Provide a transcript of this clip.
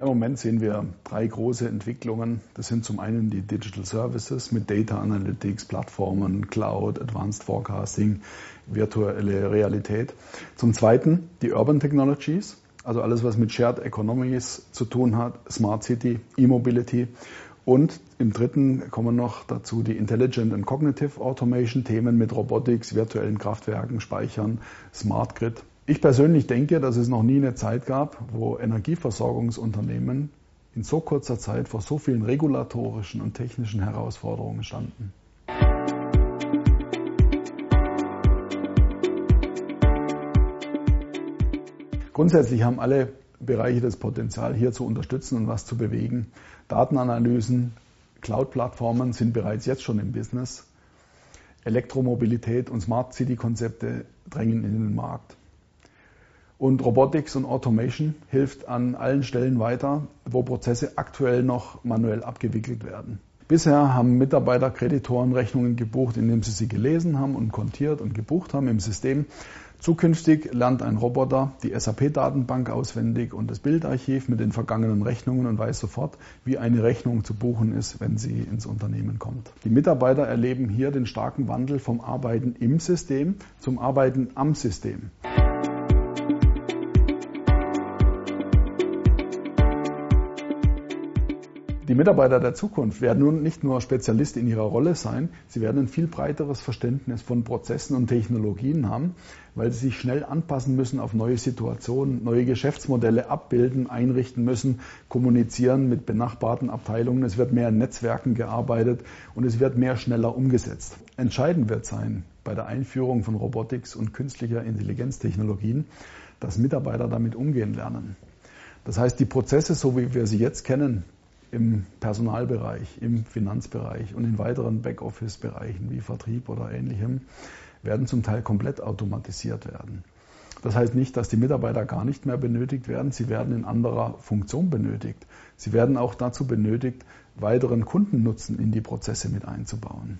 Im Moment sehen wir drei große Entwicklungen. Das sind zum einen die Digital Services mit Data Analytics, Plattformen, Cloud, Advanced Forecasting, virtuelle Realität. Zum zweiten die Urban Technologies, also alles, was mit Shared Economies zu tun hat, Smart City, E-Mobility. Und im dritten kommen noch dazu die Intelligent and Cognitive Automation Themen mit Robotics, virtuellen Kraftwerken, Speichern, Smart Grid. Ich persönlich denke, dass es noch nie eine Zeit gab, wo Energieversorgungsunternehmen in so kurzer Zeit vor so vielen regulatorischen und technischen Herausforderungen standen. Grundsätzlich haben alle Bereiche das Potenzial, hier zu unterstützen und was zu bewegen. Datenanalysen, Cloud-Plattformen sind bereits jetzt schon im Business. Elektromobilität und Smart City-Konzepte drängen in den Markt. Und Robotics und Automation hilft an allen Stellen weiter, wo Prozesse aktuell noch manuell abgewickelt werden. Bisher haben Mitarbeiter Kreditoren Rechnungen gebucht, indem sie sie gelesen haben und kontiert und gebucht haben im System. Zukünftig lernt ein Roboter die SAP-Datenbank auswendig und das Bildarchiv mit den vergangenen Rechnungen und weiß sofort, wie eine Rechnung zu buchen ist, wenn sie ins Unternehmen kommt. Die Mitarbeiter erleben hier den starken Wandel vom Arbeiten im System zum Arbeiten am System. Die Mitarbeiter der Zukunft werden nun nicht nur Spezialist in ihrer Rolle sein, sie werden ein viel breiteres Verständnis von Prozessen und Technologien haben, weil sie sich schnell anpassen müssen auf neue Situationen, neue Geschäftsmodelle abbilden, einrichten müssen, kommunizieren mit benachbarten Abteilungen. Es wird mehr in Netzwerken gearbeitet und es wird mehr schneller umgesetzt. Entscheidend wird sein bei der Einführung von Robotics und künstlicher Intelligenztechnologien, dass Mitarbeiter damit umgehen lernen. Das heißt, die Prozesse, so wie wir sie jetzt kennen, im Personalbereich, im Finanzbereich und in weiteren Backoffice-Bereichen wie Vertrieb oder ähnlichem werden zum Teil komplett automatisiert werden. Das heißt nicht, dass die Mitarbeiter gar nicht mehr benötigt werden. Sie werden in anderer Funktion benötigt. Sie werden auch dazu benötigt, weiteren Kundennutzen in die Prozesse mit einzubauen.